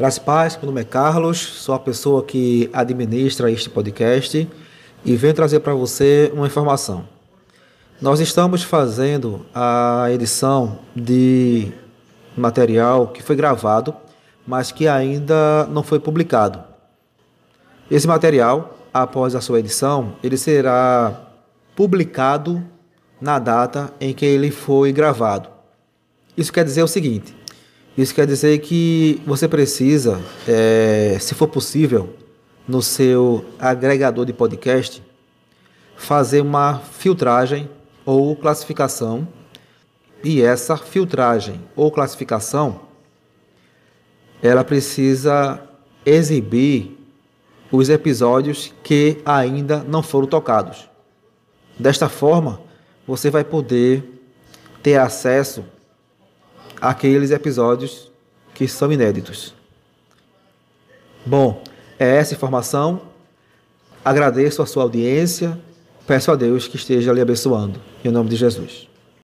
Graças e paz, meu nome é Carlos, sou a pessoa que administra este podcast e venho trazer para você uma informação. Nós estamos fazendo a edição de material que foi gravado, mas que ainda não foi publicado. Esse material, após a sua edição, ele será publicado na data em que ele foi gravado. Isso quer dizer o seguinte: isso quer dizer que você precisa, é, se for possível, no seu agregador de podcast, fazer uma filtragem ou classificação. E essa filtragem ou classificação, ela precisa exibir os episódios que ainda não foram tocados. Desta forma, você vai poder ter acesso aqueles episódios que são inéditos. Bom, é essa informação. Agradeço a sua audiência. Peço a Deus que esteja lhe abençoando. Em nome de Jesus.